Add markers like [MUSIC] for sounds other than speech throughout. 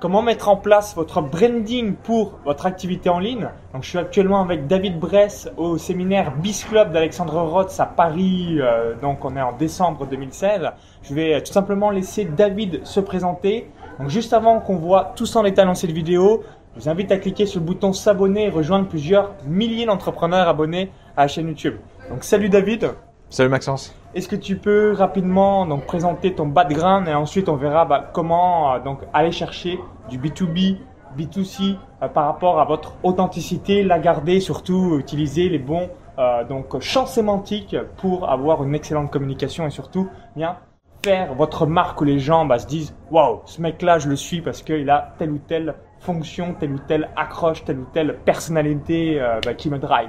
comment mettre en place votre branding pour votre activité en ligne? Donc, je suis actuellement avec David Bress au séminaire Biz Club d'Alexandre Rotz à Paris. Euh, donc, on est en décembre 2016. Je vais tout simplement laisser David se présenter. Donc, juste avant qu'on voit tout en détail dans cette vidéo, je vous invite à cliquer sur le bouton s'abonner et rejoindre plusieurs milliers d'entrepreneurs abonnés à la chaîne YouTube. Donc, salut David. Salut Maxence. Est-ce que tu peux rapidement donc présenter ton background et ensuite on verra bah, comment euh, donc aller chercher du B2B, B2C euh, par rapport à votre authenticité, la garder, surtout utiliser les bons euh, donc champs sémantiques pour avoir une excellente communication et surtout bien faire votre marque où les gens bah, se disent waouh ce mec là je le suis parce qu'il a telle ou telle fonction, telle ou telle accroche, telle ou telle personnalité bah, qui me drive.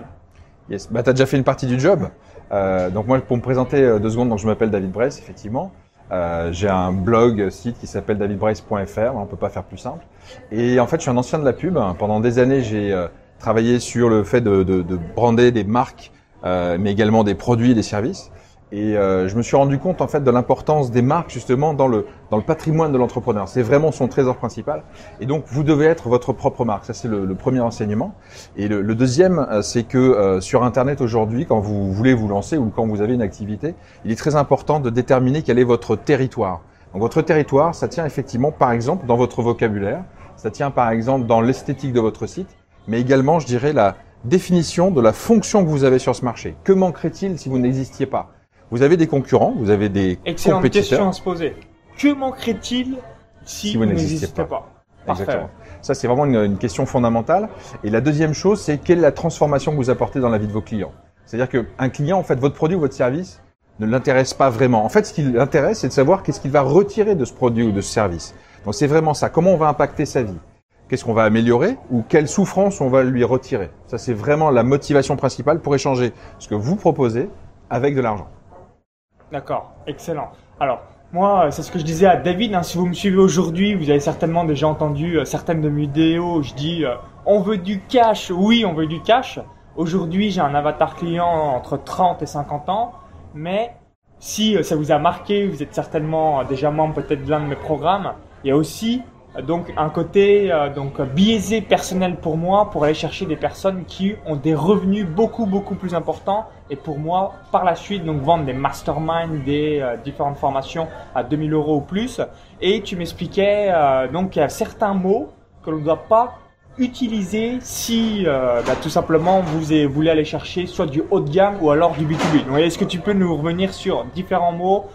Yes, bah as déjà fait une partie du job. Euh, donc moi, pour me présenter euh, deux secondes, donc je m'appelle David Brace, effectivement. Euh, j'ai un blog site qui s'appelle davidbrace.fr, on peut pas faire plus simple. Et en fait, je suis un ancien de la pub. Pendant des années, j'ai euh, travaillé sur le fait de, de, de brander des marques, mais également des produits et des services. Et euh, je me suis rendu compte en fait de l'importance des marques justement dans le dans le patrimoine de l'entrepreneur. C'est vraiment son trésor principal. Et donc vous devez être votre propre marque. Ça c'est le, le, premier enseignement. Et le, le deuxième, euh, c'est que euh, sur Internet aujourd'hui, quand vous voulez vous lancer ou quand vous avez une activité, il est très important de déterminer quel est votre territoire. Donc votre territoire, ça tient effectivement par exemple dans votre vocabulaire, ça tient par exemple dans l'esthétique de votre site, mais également, je dirais, la définition de la fonction que vous avez sur ce marché. Que manquerait-il si vous n'existiez pas? Vous avez des concurrents, vous avez des Excellente compétiteurs. question à se poser. Que manquerait-il si, vous n'existez pas, Exactement. Ça, c'est vraiment une, une, question fondamentale. Et la deuxième chose, c'est quelle est la transformation que vous apportez dans la vie de vos clients? C'est-à-dire qu'un client, en fait, votre produit ou votre service ne l'intéresse pas vraiment. En fait, ce qui l'intéresse, c'est de savoir qu'est-ce qu'il va retirer de ce produit ou de ce service. Donc, c'est vraiment ça. Comment on va impacter sa vie? Qu'est-ce qu'on va améliorer? Ou quelle souffrance on va lui retirer? Ça, c'est vraiment la motivation principale pour échanger ce que vous proposez avec de l'argent. D'accord, excellent. Alors, moi, c'est ce que je disais à David. Hein, si vous me suivez aujourd'hui, vous avez certainement déjà entendu euh, certaines de mes vidéos. Je dis, euh, on veut du cash. Oui, on veut du cash. Aujourd'hui, j'ai un avatar client entre 30 et 50 ans. Mais si euh, ça vous a marqué, vous êtes certainement déjà membre peut-être de l'un de mes programmes. Il y a aussi donc un côté euh, donc biaisé personnel pour moi pour aller chercher des personnes qui ont des revenus beaucoup beaucoup plus importants et pour moi par la suite donc vendre des masterminds des euh, différentes formations à 2000 euros ou plus et tu m'expliquais euh, donc qu'il y a certains mots que l'on ne doit pas utiliser si bah, tout simplement vous voulez aller chercher soit du haut de gamme ou alors du B2B. Donc est-ce que tu peux nous revenir sur différents mots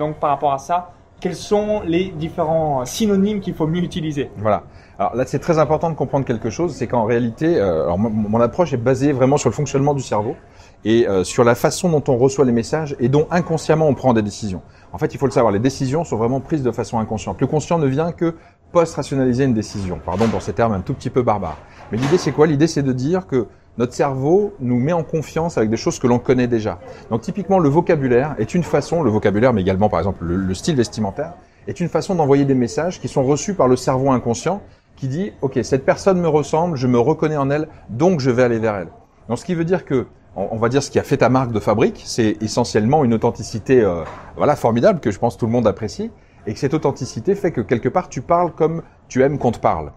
donc par rapport à ça? Quels sont les différents synonymes qu'il faut mieux utiliser Voilà. Alors là, c'est très important de comprendre quelque chose, c'est qu'en réalité, euh, alors mon, approche est basée vraiment sur le fonctionnement du cerveau et euh, sur la façon dont on reçoit les messages et dont inconsciemment on prend des décisions. En fait, il faut le savoir, les décisions sont vraiment prises de façon inconsciente. Le conscient ne vient que post-rationaliser une décision. Pardon pour ces termes un tout petit peu barbares. Mais l'idée, c'est quoi? L'idée, c'est de dire que notre cerveau nous met en confiance avec des choses que l'on connaît déjà. Donc typiquement, le vocabulaire est une façon, le vocabulaire, mais également par exemple le, style vestimentaire, est une façon d'envoyer des messages qui sont reçus par le cerveau inconscient qui dit, OK, cette personne me ressemble, je me reconnais en elle, donc je vais aller vers elle. Donc ce qui veut dire que, on va dire ce qui a fait ta marque de fabrique, c'est essentiellement une authenticité euh, voilà, formidable que je pense tout le monde apprécie, et que cette authenticité fait que quelque part tu parles comme tu aimes qu'on te parle.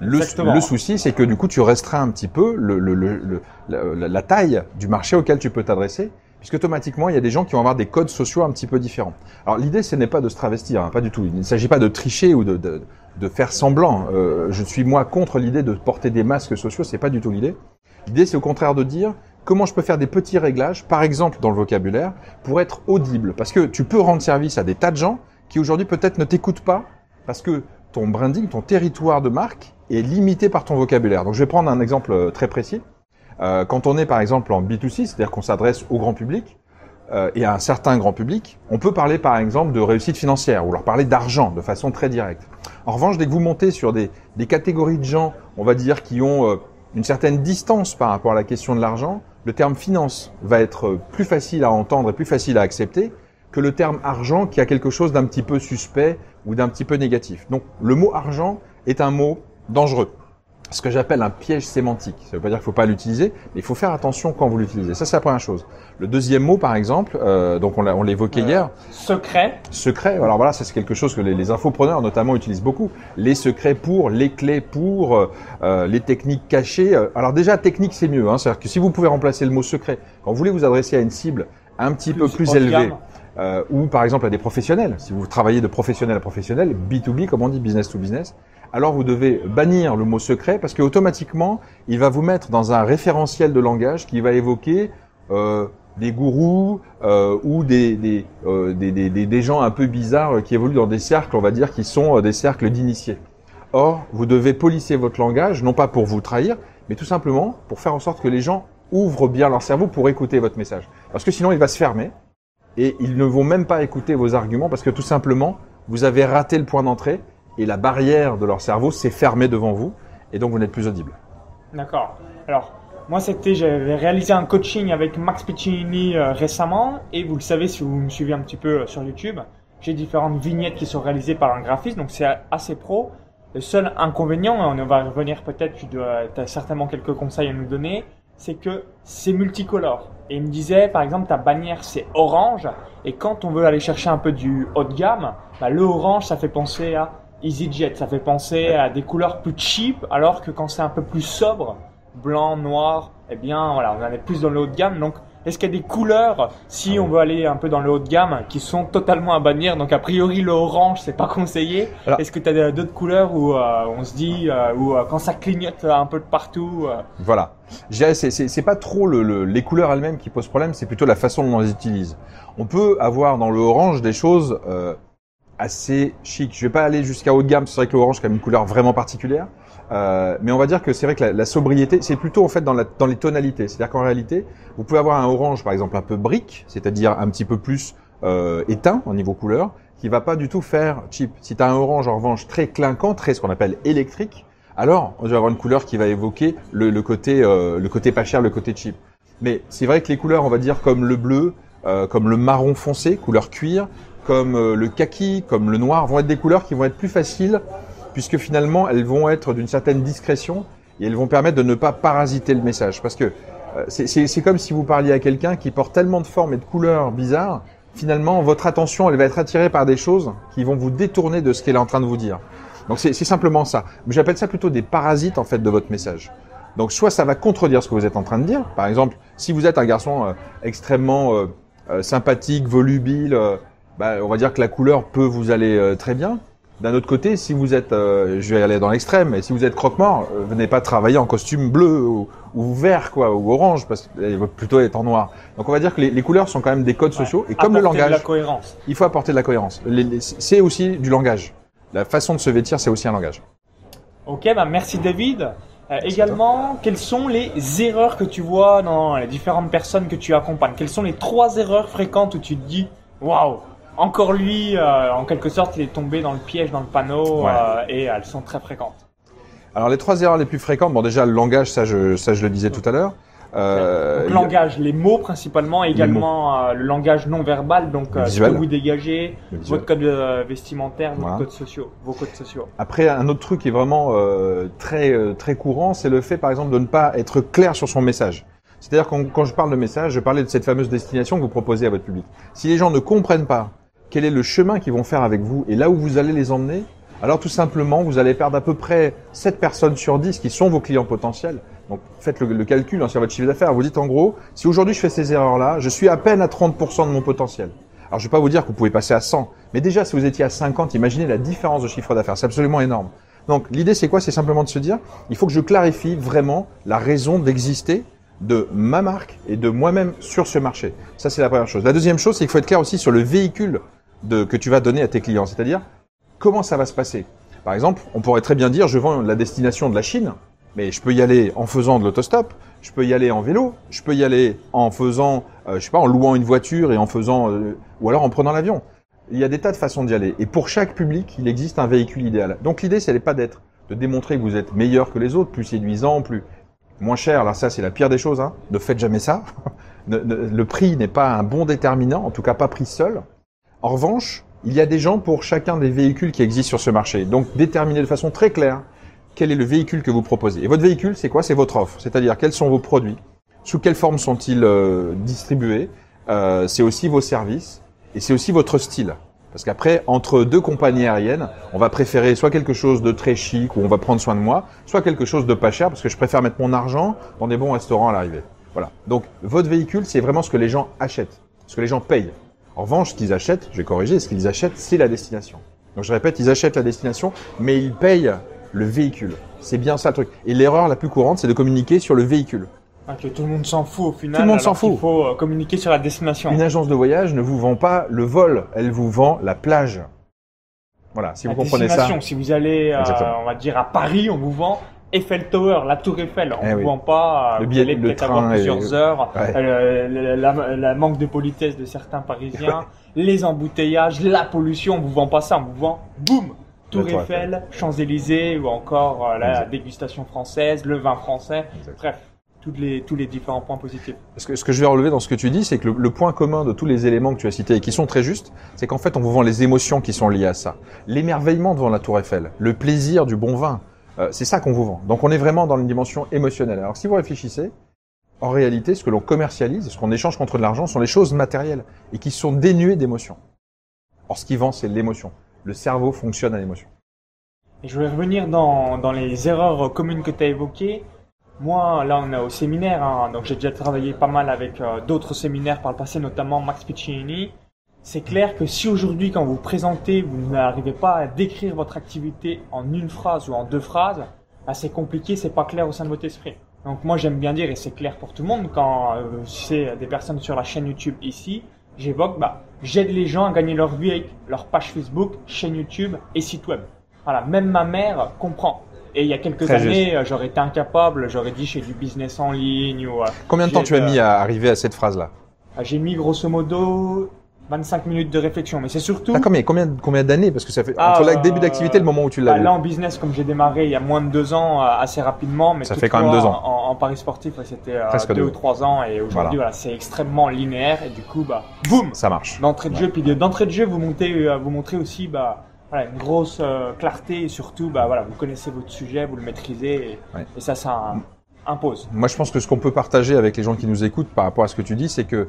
Le, souci, c'est que du coup, tu restreins un petit peu le, le, la taille du marché auquel tu peux t'adresser, puisque automatiquement, il y a des gens qui vont avoir des codes sociaux un petit peu différents. Alors, l'idée, ce n'est pas de se travestir, hein, pas du tout. Il ne s'agit pas de tricher ou de, de, de faire semblant. Euh, je suis moi contre l'idée de porter des masques sociaux, c'est pas du tout l'idée. L'idée, c'est au contraire de dire comment je peux faire des petits réglages, par exemple dans le vocabulaire, pour être audible, parce que tu peux rendre service à des tas de gens qui aujourd'hui peut-être ne t'écoutent pas, parce que ton branding, ton territoire de marque est limité par ton vocabulaire. Donc je vais prendre un exemple euh, très précis. Euh, quand on est par exemple en B2C, c'est-à-dire qu'on s'adresse au grand public euh, et à un certain grand public, on peut parler par exemple de réussite financière ou leur parler d'argent de façon très directe. En revanche, dès que vous montez sur des, des catégories de gens, on va dire, qui ont euh, une certaine distance par rapport à la question de l'argent, le terme finance va être plus facile à entendre et plus facile à accepter que le terme argent qui a quelque chose d'un petit peu suspect ou d'un petit peu négatif. Donc le mot argent est un mot dangereux. ce que j'appelle un piège sémantique. Ça ne veut pas dire qu'il ne faut pas l'utiliser, mais il faut faire attention quand vous l'utilisez. Ça, c'est la première chose. Le deuxième mot, par exemple, euh, donc on, l'a- on l'évoquait Euh, hier, Secret. secret. Alors voilà, ça c'est quelque chose que les, les infopreneurs notamment utilisent beaucoup. Les secrets pour, les clés pour, euh, euh, les techniques cachées. Euh, Alors déjà, technique c'est mieux. Hein, C'est-à-dire que si vous pouvez remplacer le mot secret, quand vous voulez vous adresser à une cible un petit peu plus élevée, euh, ou par exemple à des professionnels, si vous travaillez de professionnel à professionnel, B2B comme on dit, business to business, alors vous devez bannir le mot secret parce que automatiquement il va vous mettre dans un référentiel de langage qui va évoquer euh, des gourous euh, ou des, des, euh, des, des, des- gens un peu bizarres qui évoluent dans des cercles, on va dire, qui sont euh, des cercles d'initiés. Or, vous devez polisser votre langage, non pas pour vous trahir, mais tout simplement pour faire en sorte que les gens ouvrent bien leur cerveau pour écouter votre message. Parce que sinon, il va se fermer et ils ne vont même pas écouter vos arguments parce que tout simplement, vous avez raté le point d'entrée et la barrière de leur cerveau s'est fermée devant vous et donc vous n'êtes plus audible. D'accord. Alors, moi, c'était, j'avais réalisé un coaching avec Max Piccinini euh, récemment, et vous le savez si vous me suivez un petit peu euh, sur YouTube, j'ai différentes vignettes qui sont réalisées par un graphiste, donc c'est assez pro. Le seul inconvénient, et on va revenir peut-être, tu as certainement quelques conseils à nous donner, c'est que c'est multicolore. Et il me disait, par exemple, ta bannière c'est orange, et quand on veut aller chercher un peu du haut de gamme, bah, le orange ça fait penser à EasyJet, ça fait penser à des couleurs plus cheap, alors que quand c'est un peu plus sobre, blanc, noir, eh bien voilà, on en est plus dans le haut de gamme. Donc, est-ce qu'il y a des couleurs, si on veut aller un peu dans le haut de gamme, qui sont totalement à bannir Donc, a priori, le orange, c'est pas conseillé. Est-ce que tu as d'autres couleurs où euh, on se dit, euh, où euh, quand ça clignote un peu de partout, euh, Voilà. Je dirais, c'est, pas trop le, le- les couleurs elles-mêmes qui posent problème, c'est plutôt la façon dont on les utilise. On peut avoir dans le orange des choses assez chic. Je vais pas aller jusqu'à haut de gamme, c'est vrai que l'orange c'est quand même une couleur vraiment particulière. Euh, mais on va dire que c'est vrai que la, la sobriété, c'est plutôt en fait dans, la, dans les tonalités. C'est-à-dire qu'en réalité, vous pouvez avoir un orange par exemple un peu brique, c'est-à-dire un petit peu plus euh, éteint au niveau couleur, qui va pas du tout faire cheap. Si tu as un orange en revanche très clinquant, très ce qu'on appelle électrique, alors on va avoir une couleur qui va évoquer le, le côté euh, le côté pas cher, le côté cheap. Mais c'est vrai que les couleurs, on va dire comme le bleu, euh, comme le marron foncé, couleur cuir, comme euh, le kaki, comme le noir, vont être des couleurs qui vont être plus faciles puisque finalement elles vont être d'une certaine discrétion et elles vont permettre de ne pas parasiter le message. Parce que euh, c'est- comme si vous parliez à quelqu'un qui porte tellement de formes et de couleurs bizarres, finalement votre attention elle va être attirée par des choses qui vont vous détourner de ce qu'elle est en train de vous dire. Donc c'est simplement ça. Mais j'appelle ça plutôt des parasites en fait de votre message. Donc soit ça va contredire ce que vous êtes en train de dire. Par exemple, si vous êtes un garçon euh, extrêmement sympathique, volubile, bah, on va dire que la couleur peut vous aller euh, très bien. D'un autre côté, si vous êtes, euh, je vais aller dans l'extrême, mais si vous êtes croque-mort, euh, venez pas travailler en costume bleu ou, ou vert quoi, ou orange, parce qu'il va plutôt être en noir. Donc on va dire que les, les couleurs sont quand même des codes sociaux, et comme le apporter de langage, la cohérence il faut apporter de la cohérence. Les- les- C'est aussi du langage. La façon de se vêtir, c'est aussi un langage. Ok, bah merci David. Euh, également, quelles sont les erreurs que tu vois dans les différentes personnes que tu accompagnes? Quelles sont les trois erreurs fréquentes où tu te dis, waouh, encore lui, euh, en quelque sorte, il est tombé dans le piège, dans le panneau, Ouais. euh, et elles sont très fréquentes. Alors les trois erreurs les plus fréquentes, bon déjà le langage, ça je, ça je le disais tout à l'heure. Euh, Donc, a- langage, les mots principalement, également euh, le langage non verbal, donc euh, ce que vous dégagez, votre code euh, vestimentaire, vos Voilà. codes sociaux, vos codes sociaux. Après, un autre truc qui est vraiment euh, très euh, très courant, c'est le fait, par exemple, de ne pas être clair sur son message. C'est-à-dire quand, quand je parle de message, je parlais de cette fameuse destination que vous proposez à votre public. Si les gens ne comprennent pas quel est le chemin qu'ils vont faire avec vous et là où vous allez les emmener, alors tout simplement, vous allez perdre à peu près 7 personnes sur 10 qui sont vos clients potentiels. Donc faites le, calcul hein, sur votre chiffre d'affaires. Vous dites en gros, si aujourd'hui je fais ces erreurs-là, je suis à peine à 30% de mon potentiel. Alors je vais pas vous dire que vous pouvez passer à 100, mais déjà si vous étiez à 50, imaginez la différence de chiffre d'affaires. C'est absolument énorme. Donc l'idée c'est quoi? C'est simplement de se dire, il faut que je clarifie vraiment la raison d'exister de ma marque et de moi-même sur ce marché. Ça c'est la première chose. La deuxième chose, c'est qu'il faut être clair aussi sur le véhicule de, que tu vas donner à tes clients, c'est-à-dire comment ça va se passer? Par exemple, on pourrait très bien dire, je vends la destination de la Chine, mais je peux y aller en faisant de l'autostop, je peux y aller en vélo, je peux y aller en faisant, euh, je sais pas, en louant une voiture et en faisant, euh, ou alors en prenant l'avion. Il y a des tas de façons d'y aller. Et pour chaque public, il existe un véhicule idéal. Donc l'idée, c'est pas d'être, de démontrer que vous êtes meilleur que les autres, plus séduisant, plus moins cher. Alors ça, c'est la pire des choses. Hein. Ne faites jamais ça. [LAUGHS] Le prix n'est pas un bon déterminant, en tout cas pas pris seul. En revanche, il y a des gens pour chacun des véhicules qui existent sur ce marché. Donc déterminer de façon très claire quel est le véhicule que vous proposez. Et votre véhicule, c'est quoi? C'est votre offre. C'est-à-dire quels sont vos produits, sous quelle forme sont-ils euh, distribués? Euh, c'est aussi vos services et c'est aussi votre style. Parce qu'après, entre deux compagnies aériennes, on va préférer soit quelque chose de très chic où on va prendre soin de moi, soit quelque chose de pas cher parce que je préfère mettre mon argent dans des bons restaurants à l'arrivée. Voilà. Donc, votre véhicule, c'est vraiment ce que les gens achètent, ce que les gens payent. En revanche, ce qu'ils achètent, je vais corriger, ce qu'ils achètent, c'est la destination. Donc, je répète, ils achètent la destination, mais ils payent le véhicule. C'est bien ça le truc. Et l'erreur la plus courante, c'est de communiquer sur le véhicule. Ah, que tout le monde s'en fout au final. Tout le monde s'en fout. Il faut euh, communiquer sur la destination. Une agence de voyage ne vous vend pas le vol, elle vous vend la plage. Voilà, si la vous comprenez ça. destination. Si vous allez, euh, on va dire à Paris, on vous vend Eiffel Tower, la Tour Eiffel. On Eh ne vous oui. vend pas. Le vous billet- allez le peut-être avoir et- plusieurs heures. Ouais. euh, la, la- la manque de politesse de certains Parisiens, [LAUGHS] les embouteillages, la pollution. On vous vend pas ça. On vous vend, boum, Tour Eiffel, Champs-Élysées ou encore euh, la dégustation française, le vin français. Bref, tous les tous les différents points positifs. Ce que, ce que je vais relever dans ce que tu dis, c'est que le, le point commun de tous les éléments que tu as cités et qui sont très justes, c'est qu'en fait, on vous vend les émotions qui sont liées à ça. L'émerveillement devant la Tour Eiffel, le plaisir du bon vin, euh, c'est ça qu'on vous vend. Donc, on est vraiment dans une dimension émotionnelle. Alors, si vous réfléchissez, en réalité, ce que l'on commercialise, ce qu'on échange contre de l'argent, sont les choses matérielles et qui sont dénuées d'émotion. Or, ce qui vend, c'est l'émotion. Le cerveau fonctionne à l'émotion. Je vais revenir dans, dans les erreurs communes que tu as évoquées. Moi, là, on est au séminaire, hein, donc j'ai déjà travaillé pas mal avec euh, d'autres séminaires par le passé, notamment Max Piccinini. C'est clair que si aujourd'hui, quand vous vous présentez, vous n'arrivez pas à décrire votre activité en une phrase ou en deux phrases, bah, c'est compliqué, c'est pas clair au sein de votre esprit. Donc moi, j'aime bien dire, et c'est clair pour tout le monde, quand euh, c'est des personnes sur la chaîne YouTube ici, j'évoque, bah, j'aide les gens à gagner leur vie avec leur page Facebook, chaîne YouTube et site web. Voilà, même ma mère comprend. Et il y a quelques Très années, euh, j'aurais été incapable, j'aurais dit j'ai du business en ligne ou euh, Combien de temps tu as mis à arriver à cette phrase-là? J'ai mis grosso modo 25 minutes de réflexion. Mais c'est surtout T'as combien, combien, combien d'années? Parce que ça fait Ah, entre le euh, début d'activité et le moment où tu l'as bah, là en business comme j'ai démarré il y a moins de deux ans, euh, assez rapidement, mais Ça fait quand même deux ans. En, en paris sportif, c'était euh, deux deux. ou trois ans et aujourd'hui Voilà. voilà, c'est extrêmement linéaire et du coup bah boum Ça marche. d'entrée de jeu puis de- d'entrée de jeu vous montez vous montrez aussi bah voilà, une grosse euh, clarté et surtout bah voilà vous connaissez votre sujet vous le maîtrisez et, Ouais. et ça ça impose Moi, je pense que ce qu'on peut partager avec les gens qui nous écoutent par rapport à ce que tu dis, c'est que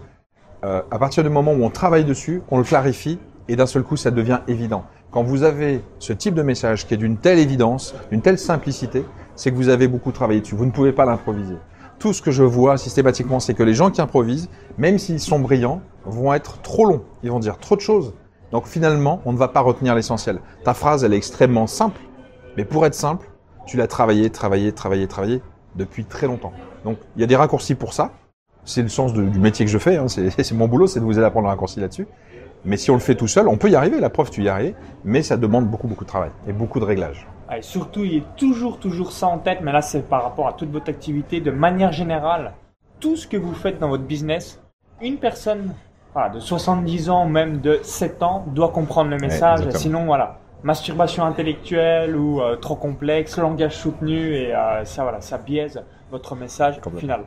euh, à partir du moment où on travaille dessus, on le clarifie et d'un seul coup, ça devient évident. Quand vous avez ce type de message qui est d'une telle évidence, d'une telle simplicité, c'est que vous avez beaucoup travaillé dessus. Vous ne pouvez pas l'improviser. Tout ce que je vois systématiquement, c'est que les gens qui improvisent, même s'ils sont brillants, vont être trop longs. Ils vont dire trop de choses. Donc finalement, on ne va pas retenir l'essentiel. Ta phrase, elle est extrêmement simple, mais pour être simple, tu l'as travaillé, travaillé, travaillé, travaillé depuis très longtemps. Donc il y a des raccourcis pour ça. C'est le sens de- du métier que je fais. hein. [LAUGHS] C'est mon boulot, c'est de vous aider à prendre un raccourci là-dessus. Mais si on le fait tout seul, on peut y arriver. La preuve, tu y arrives. Mais ça demande beaucoup, beaucoup de travail et beaucoup de réglages. Et surtout, il est toujours, toujours ça en tête, mais là, c'est par rapport à toute votre activité. De manière générale, tout ce que vous faites dans votre business, une personne voilà, de 70 ans, même de 7 ans, doit comprendre le message. Sinon, voilà, masturbation intellectuelle ou euh, trop complexe, langage soutenu, et euh, ça, voilà, ça biaise votre message final.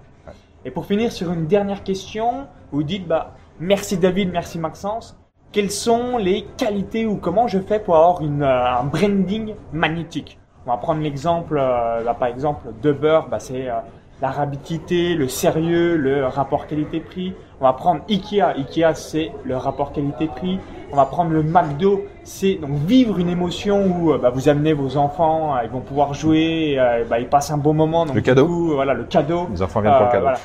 Et pour finir sur une dernière question, vous dites, bah, merci David, merci Maxence. Quelles sont les qualités ou comment je fais pour avoir une, euh, un branding magnétique? On va prendre l'exemple, euh, là, par exemple, de beurre, bah, c'est euh, la rapidité, le sérieux, le rapport qualité-prix. On va prendre Ikea, Ikea c'est le rapport qualité-prix. On va prendre le McDo, c'est donc vivre une émotion où euh, bah, vous amenez vos enfants, euh, ils vont pouvoir jouer, euh, bah, ils passent un bon moment. Donc, Le cadeau. coup, voilà, le cadeau. Les enfants viennent pour le cadeau. voilà.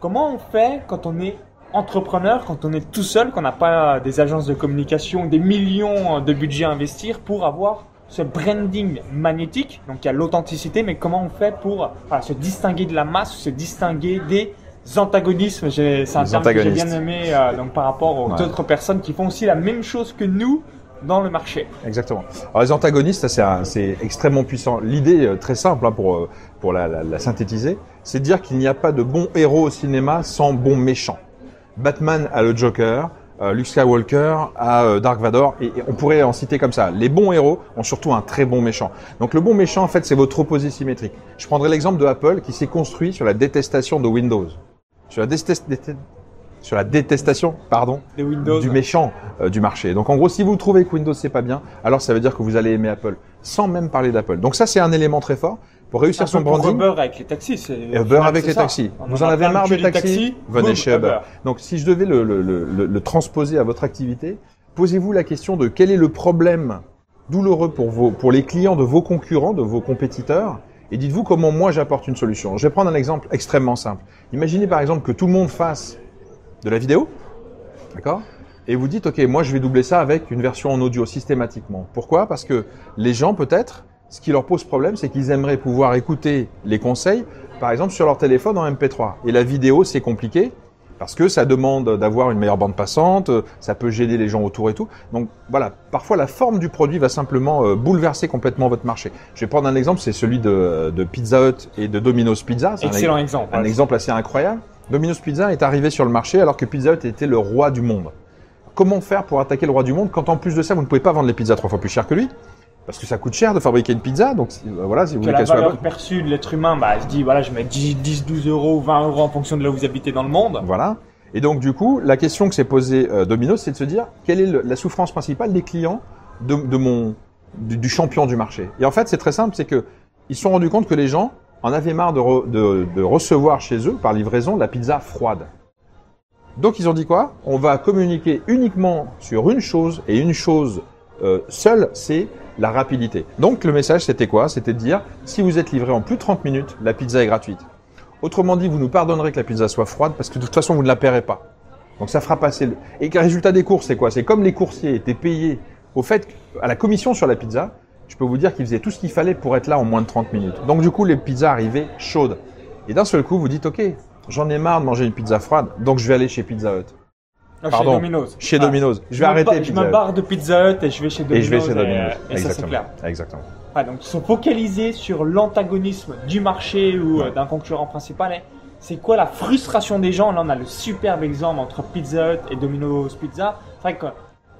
Comment on fait quand on est entrepreneur, quand on est tout seul, qu'on n'a pas des agences de communication, des millions de budget à investir pour avoir ce branding magnétique Donc il y a l'authenticité, mais comment on fait pour voilà, se distinguer de la masse, se distinguer des antagonismes? C'est un Les terme que j'ai bien aimé euh, donc par rapport aux Ouais. autres personnes qui font aussi la même chose que nous dans le marché. Exactement. Alors les antagonistes, c'est extrêmement puissant. L'idée euh, très simple hein, pour euh, pour la, la- la synthétiser, c'est de dire qu'il n'y a pas de bon héros au cinéma sans bon méchant. Batman a le Joker, Luke Skywalker a euh, Dark Vador, et, et on pourrait en citer comme ça. Les bons héros ont surtout un très bon méchant. Donc le bon méchant, en fait, c'est votre opposé symétrique. Je prendrai l'exemple de Apple qui s'est construit sur la détestation de Windows, sur la, détest- détest- sur la détestation, pardon, Windows. du méchant euh, du marché. Donc en gros, si vous trouvez que Windows c'est pas bien, alors ça veut dire que vous allez aimer Apple. sans même parler d'Apple. Donc ça, c'est un élément très fort pour réussir son branding. Uber avec les taxis. Uber final, avec les ça. taxis. On Vous en en avez marre des les taxis Venez chez Uber. Donc si je devais le, le- le- le- le transposer à votre activité, posez-vous la question de quel est le problème douloureux pour, vos, pour les clients de vos concurrents, de vos compétiteurs, et dites-vous comment moi j'apporte une solution. Je vais prendre un exemple extrêmement simple. Imaginez par exemple que tout le monde fasse de la vidéo, d'accord Et vous dites, ok, moi je vais doubler ça avec une version en audio systématiquement. Pourquoi? Parce que les gens peut-être, ce qui leur pose problème, c'est qu'ils aimeraient pouvoir écouter les conseils, par exemple sur leur téléphone en MP3. Et la vidéo, c'est compliqué. Parce que ça demande d'avoir une meilleure bande passante, ça peut gêner les gens autour et tout. Donc voilà, parfois la forme du produit va simplement euh, bouleverser complètement votre marché. Je vais prendre un exemple, c'est celui de, de Pizza Hut et de Domino's Pizza. C'est un Excellent exemple. un exemple assez incroyable. Domino's Pizza est arrivé sur le marché alors que Pizza Hut était le roi du monde. Comment faire pour attaquer le roi du monde quand en plus de ça vous ne pouvez pas vendre les pizzas trois fois plus cher que lui? Parce que ça coûte cher de fabriquer une pizza, donc euh, voilà, si vous que voulez la qu'elle soit valeur bonne. perçue de l'être humain, bah, se dit, voilà, je mets 10, 10, 12 euros, 20 euros en fonction de là où vous habitez dans le monde. Voilà. Et donc du coup, la question que s'est posée euh, Domino's, c'est de se dire quelle est le- la souffrance principale des clients de, de mon du, du champion du marché? Et en fait, c'est très simple, c'est que ils se sont rendus compte que les gens en avaient marre de, re- de, de recevoir chez eux par livraison la pizza froide. Donc ils ont dit quoi? On va communiquer uniquement sur une chose et une chose euh, seule, c'est la rapidité. Donc le message c'était quoi? C'était de dire si vous êtes livré en plus de 30 minutes, la pizza est gratuite. Autrement dit, vous nous pardonnerez que la pizza soit froide parce que de toute façon vous ne la paierez pas. Donc ça fera passer le... Et le résultat des courses c'est quoi? C'est comme les coursiers étaient payés au fait à la commission sur la pizza. Je peux vous dire qu'ils faisaient tout ce qu'il fallait pour être là en moins de 30 minutes. Donc du coup les pizzas arrivaient chaudes. Et d'un seul coup vous dites ok, j'en ai marre de manger une pizza froide, donc je vais aller chez Pizza Hut. Ah, Pardon. Chez Domino's. Chez Ah. Domino's. Je vais arrêter ba- Je Pizza me barre de Pizza Hut et je vais chez Domino's. Et je vais chez Domino's. Et, et ça, c'est Exactement. clair. Exactement. Ouais, donc se focaliser sur l'antagonisme du marché ou euh, d'un concurrent principal. C'est quoi la frustration des gens? Là, on a le superbe exemple entre Pizza Hut et Domino's Pizza. C'est vrai que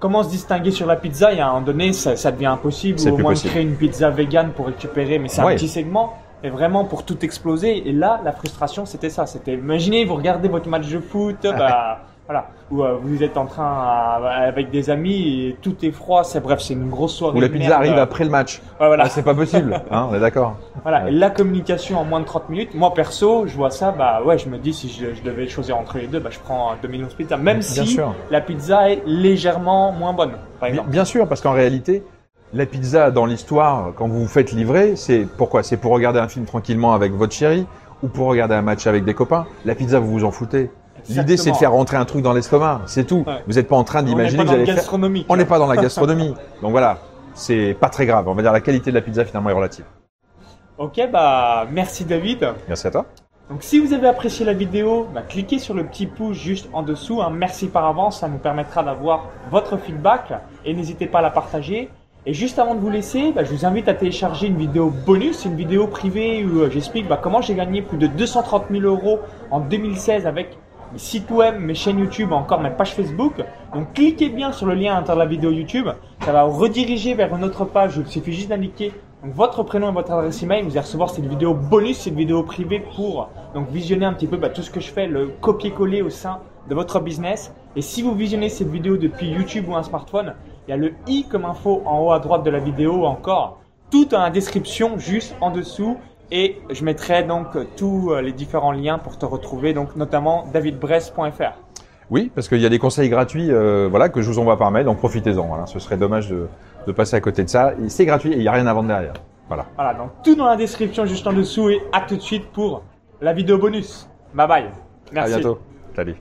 comment se distinguer sur la pizza? Il y a un moment donné, ça, ça devient impossible. C'est Ou au moins possible. créer une pizza vegan pour récupérer, mais c'est Ouais. un petit segment. Et vraiment pour tout exploser. Et là, la frustration, c'était ça. C'était, imaginez, vous regardez votre match de foot, [LAUGHS] bah, voilà, où euh, vous êtes en train à- avec des amis et tout est froid. C'est bref, c'est une grosse soirée. Ou la de pizza merde. arrive après le match. Ouais, voilà. Ah, c'est pas possible. [LAUGHS] Hein, on est d'accord. Voilà, Ouais. et la communication en moins de 30 minutes, moi perso, je vois ça, bah ouais, je me dis si je, je devais choisir entre les deux, bah je prends un Domino's Pizza, même Bien si sûr. la pizza est légèrement moins bonne, par Bien, exemple. bien sûr, parce qu'en réalité, la pizza dans l'histoire, quand vous vous faites livrer, c'est pourquoi? C'est pour regarder un film tranquillement avec votre chérie ou pour regarder un match avec des copains? La pizza, vous vous en foutez. L'idée, c'est de faire rentrer un truc dans l'estomac, c'est tout. Ouais. Vous n'êtes pas en train d'imaginer que vous le allez faire. On n'est là. pas dans la [LAUGHS] gastronomie. Donc voilà, c'est pas très grave. On va dire la qualité de la pizza finalement est relative. Ok, bah merci David. Merci à toi. Donc si vous avez apprécié la vidéo, bah, cliquez sur le petit pouce juste en dessous. hein. Merci par avance, ça nous permettra d'avoir votre feedback et n'hésitez pas à la partager. Et juste avant de vous laisser, bah, je vous invite à télécharger une vidéo bonus, une vidéo privée où euh, j'explique bah, comment j'ai gagné plus de 230 000 euros en 2016 avec sites web, mes chaînes YouTube, encore ma page Facebook. Donc cliquez bien sur le lien à l'intérieur de la vidéo YouTube, ça va vous rediriger vers une autre page. Il suffit juste d'indiquer votre prénom et votre adresse email. Vous allez recevoir cette vidéo bonus, cette vidéo privée pour donc visionner un petit peu bah, tout ce que je fais, le copier-coller au sein de votre business. Et si vous visionnez cette vidéo depuis YouTube ou un smartphone, il y a le i comme info en haut à droite de la vidéo encore tout la description juste en dessous. Et je mettrai donc tous euh, les différents liens pour te retrouver, donc notamment davidbress.fr. Oui, parce qu'il y a des conseils gratuits, euh, voilà, que je vous envoie par mail. Donc profitez-en. Voilà, ce serait dommage de, de passer à côté de ça. C'est gratuit et il n'y a rien à vendre derrière. Voilà. Voilà, donc tout dans la description juste en dessous et à tout de suite pour la vidéo bonus. Bye bye. Merci. À bientôt. Salut.